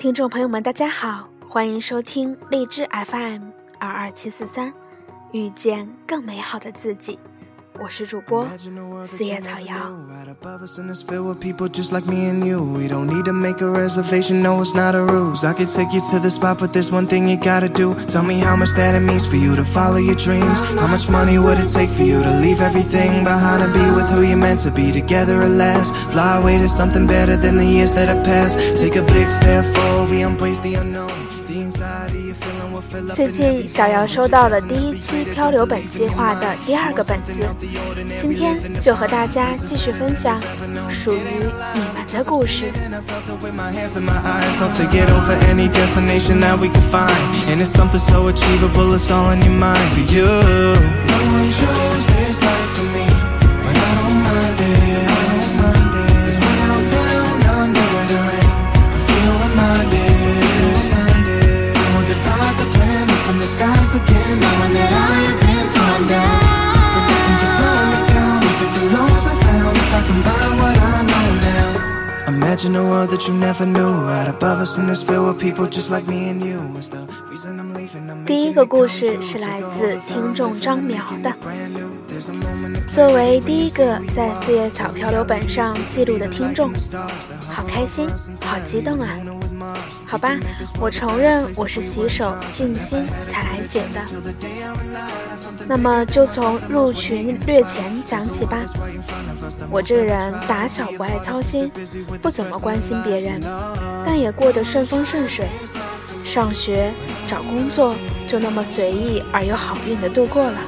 听众朋友们，大家好，欢迎收听荔枝 FM 二二七四三，遇见更美好的自己。我是主播四叶草瑶。people just like me and you. We don't need to make a reservation, no, it's not a ruse. I could take you to the spot, but there's one thing you gotta do. Tell me how much that it means for you to follow your dreams. How much money would it take for you to leave everything behind and be with who you're meant to be together at last? Fly away to something better than the years that have passed. Take a big step forward, we embrace the unknown. 最近小姚收到了第一期漂流本计划的第二个本子，今天就和大家继续分享属于你们的故事。第一个故事是来自听众张苗的。作为第一个在四叶草漂流本上记录的听众，好开心，好激动啊！好吧，我承认我是洗手静心才来写的。那么就从入群略前讲起吧。我这人打小不爱操心，不怎么关心别人，但也过得顺风顺水。上学、找工作就那么随意而又好运的度过了。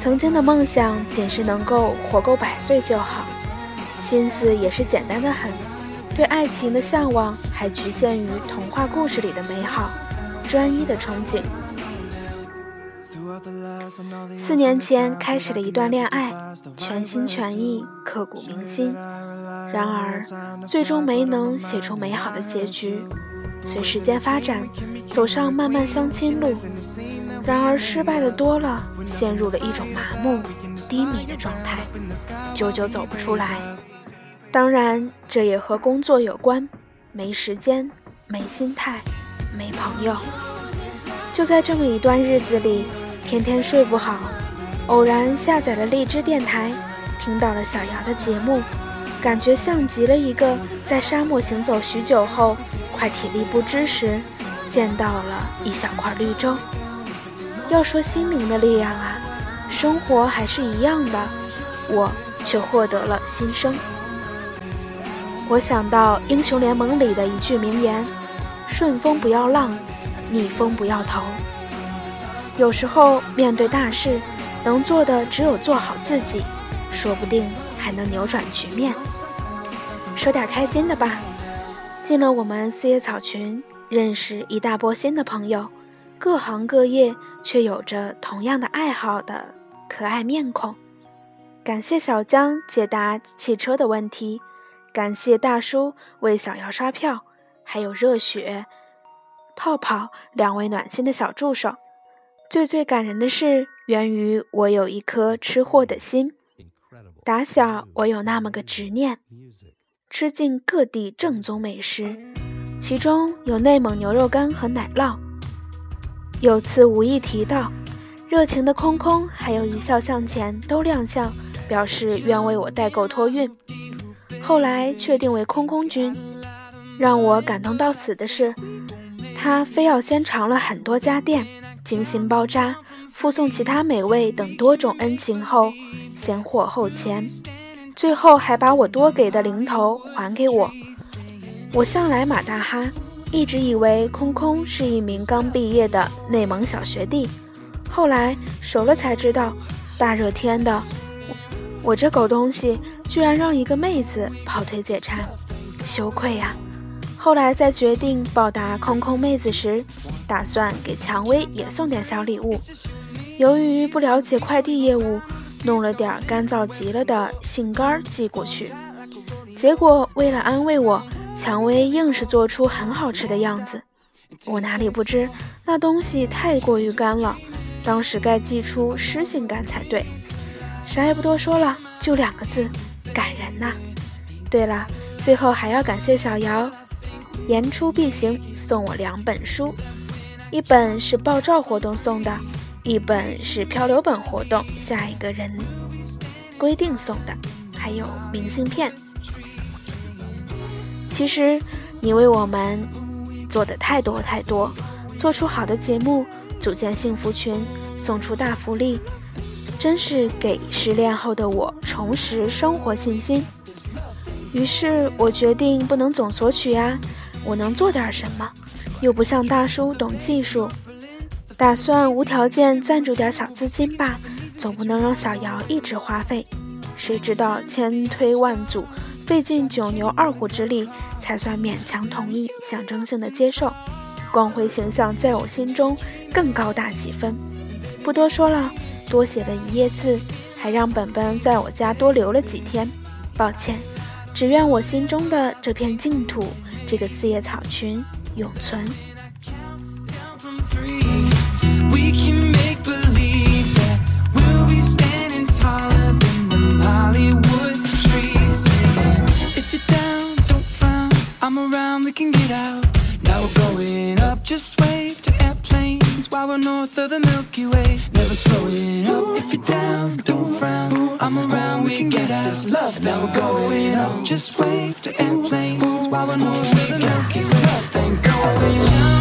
曾经的梦想仅是能够活够百岁就好，心思也是简单的很。对爱情的向往还局限于童话故事里的美好，专一的憧憬。四年前开始了一段恋爱，全心全意，刻骨铭心。然而，最终没能写出美好的结局。随时间发展，走上漫漫相亲路。然而，失败的多了，陷入了一种麻木、低迷的状态，久久走不出来。当然，这也和工作有关，没时间，没心态，没朋友。就在这么一段日子里，天天睡不好，偶然下载了荔枝电台，听到了小姚的节目，感觉像极了一个在沙漠行走许久后，快体力不支时，见到了一小块绿洲。要说心灵的力量啊，生活还是一样的，我却获得了新生。我想到英雄联盟里的一句名言：“顺风不要浪，逆风不要头。”有时候面对大事，能做的只有做好自己，说不定还能扭转局面。说点开心的吧，进了我们四叶草群，认识一大波新的朋友，各行各业却有着同样的爱好的可爱面孔。感谢小江解答汽车的问题。感谢大叔为小姚刷票，还有热血、泡泡两位暖心的小助手。最最感人的是，源于我有一颗吃货的心。打小我有那么个执念，吃尽各地正宗美食，其中有内蒙牛肉干和奶酪。有次无意提到，热情的空空还有一笑向前都亮相，表示愿为我代购托运。后来确定为空空君，让我感动到死的是，他非要先尝了很多家店，精心包扎，附送其他美味等多种恩情后，先货后钱，最后还把我多给的零头还给我。我向来马大哈，一直以为空空是一名刚毕业的内蒙小学弟，后来熟了才知道，大热天的。我这狗东西居然让一个妹子跑腿解馋，羞愧呀！后来在决定报答空空妹子时，打算给蔷薇也送点小礼物。由于不了解快递业务，弄了点干燥极了的杏干寄过去。结果为了安慰我，蔷薇硬是做出很好吃的样子。我哪里不知那东西太过于干了，当时该寄出湿性干才对。啥也不多说了，就两个字，感人呐。对了，最后还要感谢小姚，言出必行，送我两本书，一本是爆照活动送的，一本是漂流本活动下一个人规定送的，还有明信片。其实你为我们做的太多太多，做出好的节目，组建幸福群，送出大福利，真是给失恋后的我重拾生活信心。于是我决定不能总索取呀，我能做点什么？又不像大叔懂技术，打算无条件赞助点小资金吧，总不能让小姚一直花费。谁知道千推万阻，费尽九牛二虎之力，才算勉强同意，象征性的接受。光辉形象在我心中更高大几分。不多说了，多写了一页字，还让本本在我家多留了几天。抱歉。只愿我心中的这片净土，这个四叶草群永存。while we're north of the Milky Way. Never slowing up. If you're down, don't frown. I'm around, we can get out. This love. Now we're going up. Just wave to airplanes while we're north of the Milky Way. Love thing going up.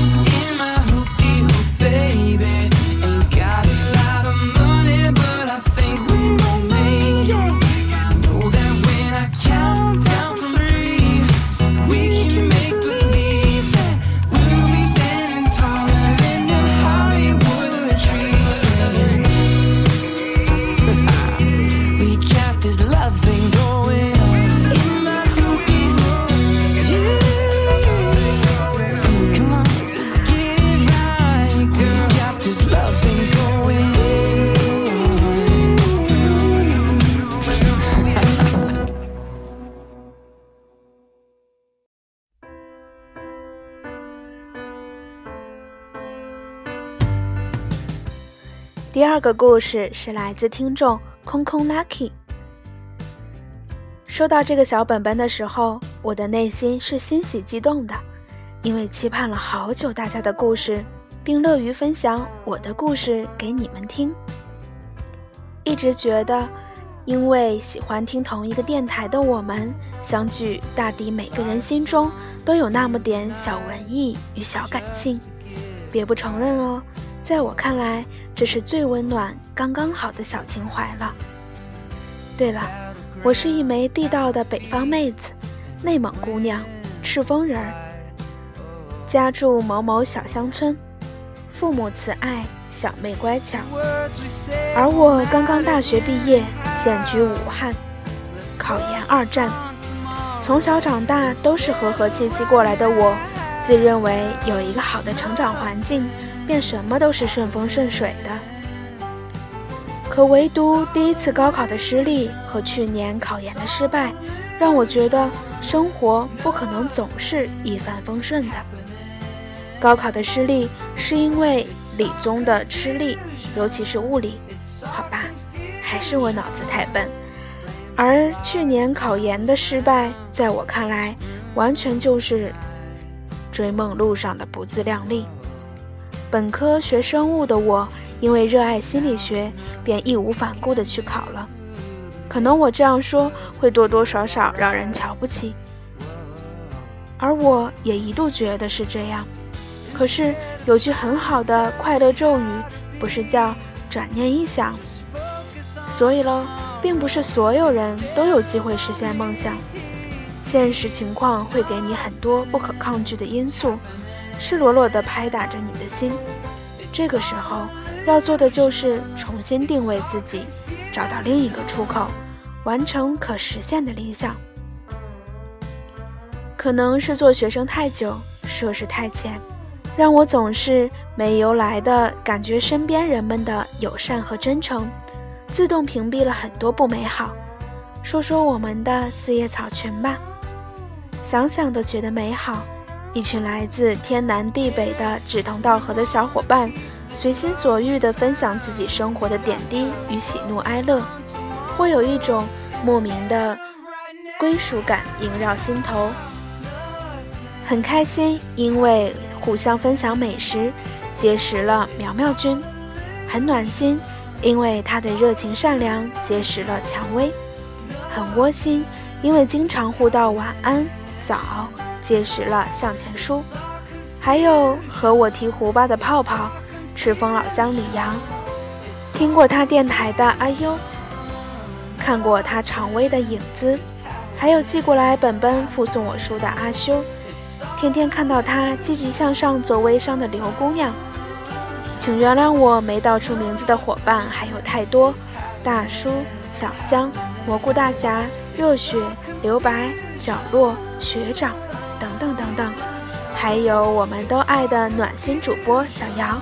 第二个故事是来自听众空空 Lucky。收到这个小本本的时候，我的内心是欣喜激动的，因为期盼了好久大家的故事，并乐于分享我的故事给你们听。一直觉得，因为喜欢听同一个电台的我们相聚，大抵每个人心中都有那么点小文艺与小感性。别不承认哦，在我看来。这是最温暖、刚刚好的小情怀了。对了，我是一枚地道的北方妹子，内蒙姑娘，赤峰人儿，家住某某小乡村，父母慈爱，小妹乖巧。而我刚刚大学毕业，现居武汉，考研二战，从小长大都是和和气气过来的我，自认为有一个好的成长环境。便什么都是顺风顺水的，可唯独第一次高考的失利和去年考研的失败，让我觉得生活不可能总是一帆风顺的。高考的失利是因为理综的吃力，尤其是物理，好吧，还是我脑子太笨。而去年考研的失败，在我看来，完全就是追梦路上的不自量力。本科学生物的我，因为热爱心理学，便义无反顾地去考了。可能我这样说会多多少少让人瞧不起，而我也一度觉得是这样。可是有句很好的快乐咒语，不是叫“转念一想”？所以喽，并不是所有人都有机会实现梦想，现实情况会给你很多不可抗拒的因素。赤裸裸地拍打着你的心，这个时候要做的就是重新定位自己，找到另一个出口，完成可实现的理想。可能是做学生太久，涉世太浅，让我总是没由来的感觉身边人们的友善和真诚，自动屏蔽了很多不美好。说说我们的四叶草群吧，想想都觉得美好。一群来自天南地北的志同道合的小伙伴，随心所欲地分享自己生活的点滴与喜怒哀乐，会有一种莫名的归属感萦绕心头。很开心，因为互相分享美食，结识了苗苗君；很暖心，因为他的热情善良，结识了蔷薇；很窝心，因为经常互道晚安、早，结识了向前书；还有和我提胡巴的泡泡，赤峰老乡李阳，听过他电台的阿优。看过他常微的影子，还有寄过来本本附送我书的阿修，天天看到他积极向上做微商的刘姑娘，请原谅我没道出名字的伙伴还有太多，大叔、小江、蘑菇大侠、热血、留白、角落、学长等等等等，还有我们都爱的暖心主播小姚，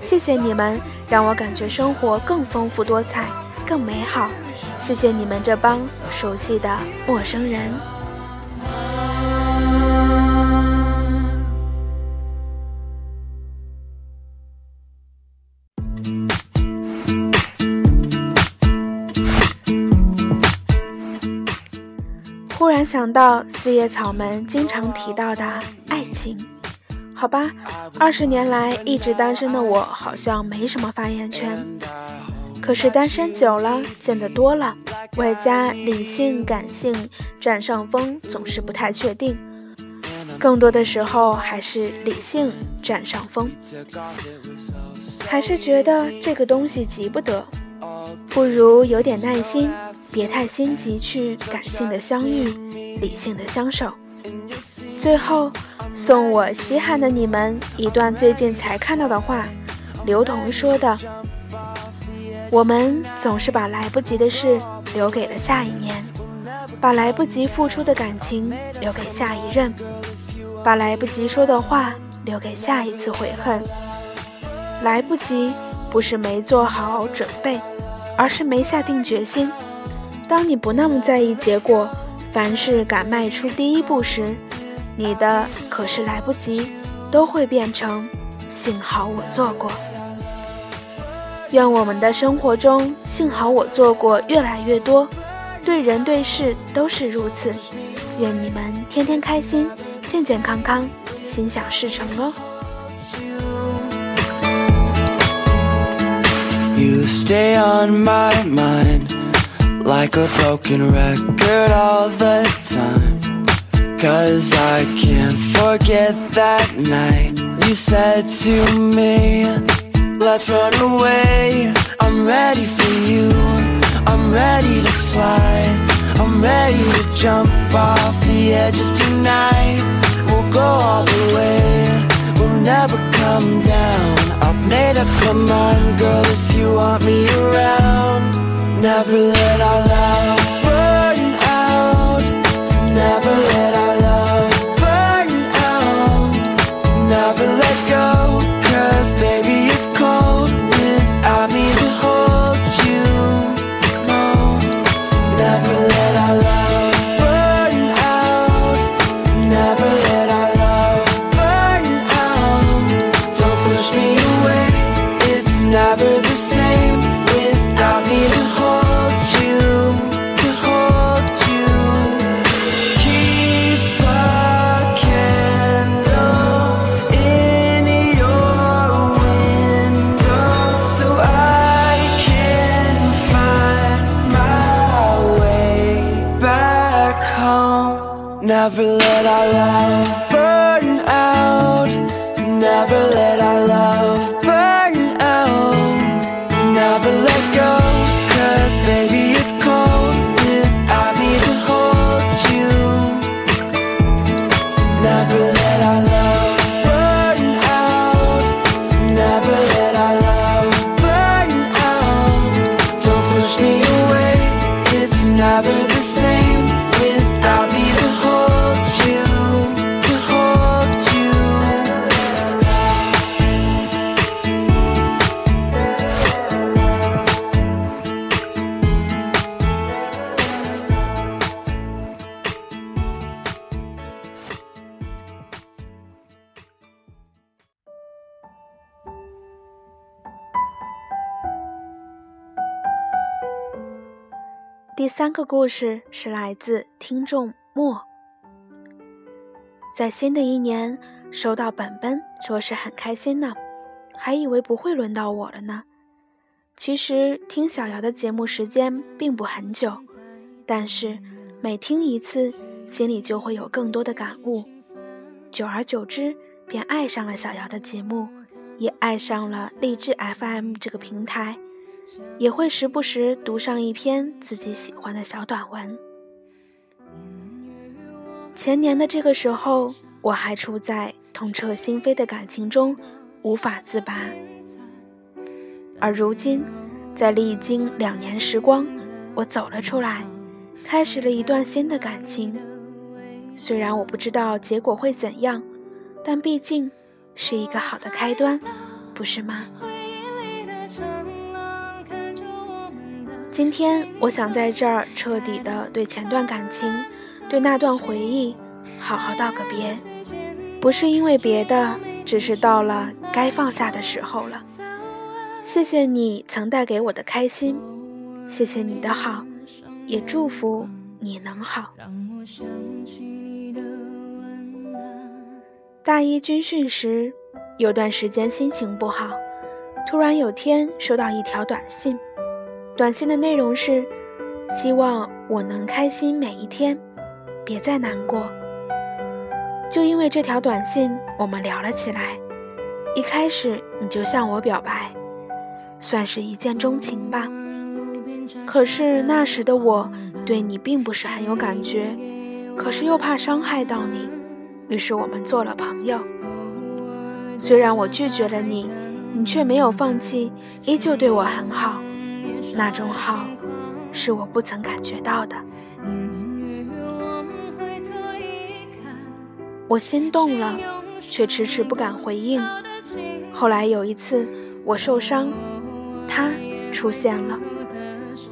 谢谢你们，让我感觉生活更丰富多彩，更美好。谢谢你们这帮熟悉的陌生人。想到四叶草们经常提到的爱情，好吧，二十年来一直单身的我好像没什么发言权。可是单身久了，见得多了，外加理性感性占上风，总是不太确定。更多的时候还是理性占上风，还是觉得这个东西急不得，不如有点耐心，别太心急去感性的相遇，理性的相守。最后送我稀罕的你们一段最近才看到的话，刘同说的。我们总是把来不及的事留给了下一年，把来不及付出的感情留给下一任，把来不及说的话留给下一次悔恨。来不及不是没做好准备，而是没下定决心。当你不那么在意结果，凡事敢迈出第一步时，你的可是来不及都会变成幸好我做过。愿我们的生活中，幸好我做过越来越多，对人对事都是如此。愿你们天天开心，健健康康，心想事成哦。You stay on my mind. Let's run away. I'm ready for you. I'm ready to fly. I'm ready to jump off the edge of tonight. We'll go all the way. We'll never come down. I've made up my mind, girl, if you want me around. Never let our love burn out. Never Never let go. 第三个故事是来自听众莫。在新的一年收到本本，着实很开心呢，还以为不会轮到我了呢。其实听小瑶的节目时间并不很久，但是每听一次，心里就会有更多的感悟，久而久之便爱上了小瑶的节目，也爱上了励志 FM 这个平台，也会时不时读上一篇自己喜欢的小短文。前年的这个时候，我还处在痛彻心扉的感情中，无法自拔。而如今，在历经两年时光，我走了出来，开始了一段新的感情。虽然我不知道结果会怎样，但毕竟是一个好的开端，不是吗？今天我想在这儿彻底的对前段感情，对那段回忆，好好道个别，不是因为别的，只是到了该放下的时候了。谢谢你曾带给我的开心，谢谢你的好，也祝福你能好。大一军训时，有段时间心情不好，突然有天收到一条短信，短信的内容是：希望我能开心每一天，别再难过。就因为这条短信，我们聊了起来。一开始你就向我表白。算是一见钟情吧，可是那时的我对你并不是很有感觉，可是又怕伤害到你，于是我们做了朋友。虽然我拒绝了你，你却没有放弃，依旧对我很好，那种好是我不曾感觉到的。我心动了，却迟迟不敢回应。后来有一次我受伤。他出现了，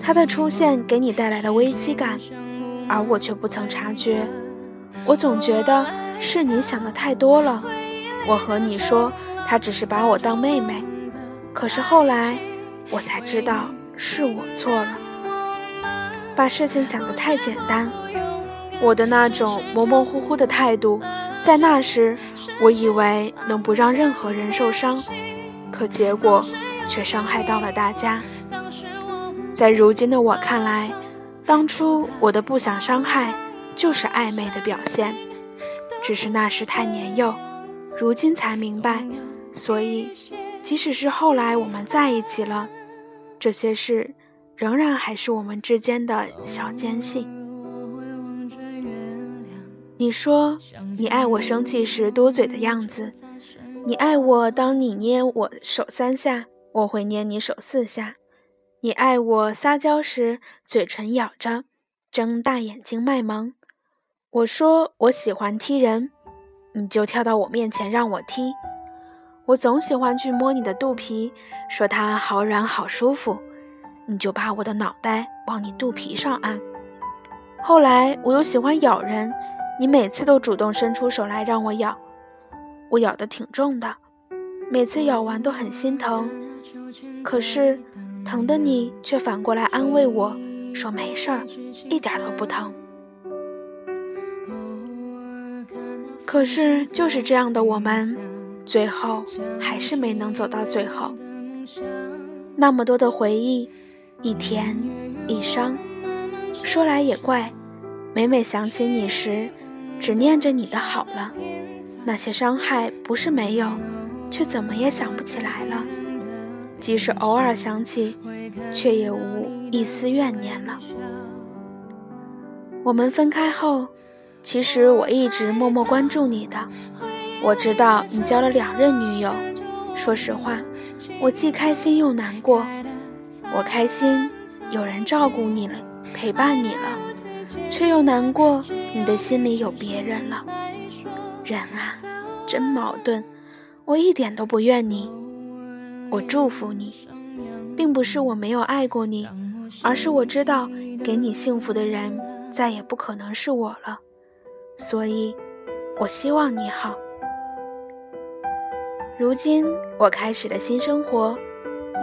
他的出现给你带来了危机感，而我却不曾察觉。我总觉得是你想的太多了。我和你说，他只是把我当妹妹，可是后来我才知道是我错了，把事情想得太简单。我的那种模模糊糊的态度，在那时我以为能不让任何人受伤，可结果。却伤害到了大家。在如今的我看来，当初我的不想伤害，就是暧昧的表现。只是那时太年幼，如今才明白。所以，即使是后来我们在一起了，这些事仍然还是我们之间的小间隙。你说你爱我生气时嘟嘴的样子，你爱我当你捏我手三下。我会捏你手四下，你爱我撒娇时嘴唇咬着，睁大眼睛卖萌。我说我喜欢踢人，你就跳到我面前让我踢。我总喜欢去摸你的肚皮，说它好软好舒服，你就把我的脑袋往你肚皮上按。后来我又喜欢咬人，你每次都主动伸出手来让我咬，我咬的挺重的，每次咬完都很心疼。可是，疼的你却反过来安慰我说：“没事儿，一点都不疼。”可是，就是这样的我们，最后还是没能走到最后。那么多的回忆，一甜一伤。说来也怪，每每想起你时，只念着你的好了。那些伤害不是没有，却怎么也想不起来了。即使偶尔想起，却也无一丝怨念了。我们分开后，其实我一直默默关注你的。我知道你交了两任女友，说实话，我既开心又难过。我开心有人照顾你了，陪伴你了，却又难过你的心里有别人了。人啊，真矛盾。我一点都不怨你。我祝福你，并不是我没有爱过你，而是我知道给你幸福的人再也不可能是我了，所以，我希望你好。如今我开始了新生活，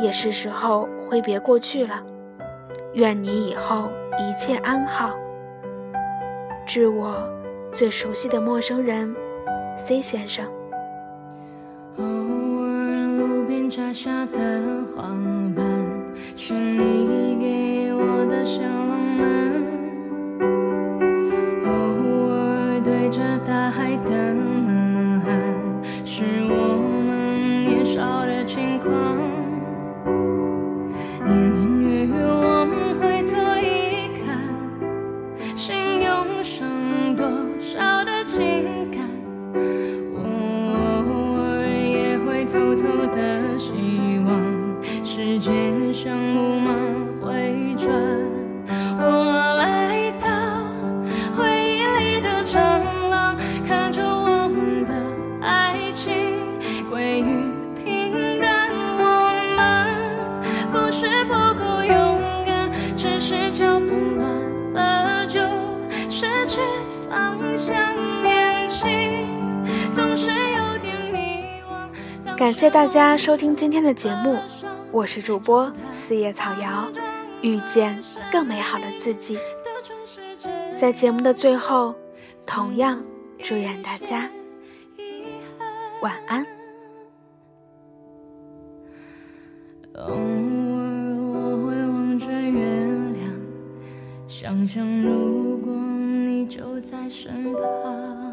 也是时候挥别过去了。愿你以后一切安好。致我最熟悉的陌生人，C 先生。偶尔路边摘下的花，是你给我的小浪漫。失去方向。年轻总是有点迷惘。感谢大家收听今天的节目，我是主播四叶草瑶，遇见更美好的自己。在节目的最后，同样祝愿大家晚安。偶尔我会望着月亮，想象如果你就在身旁。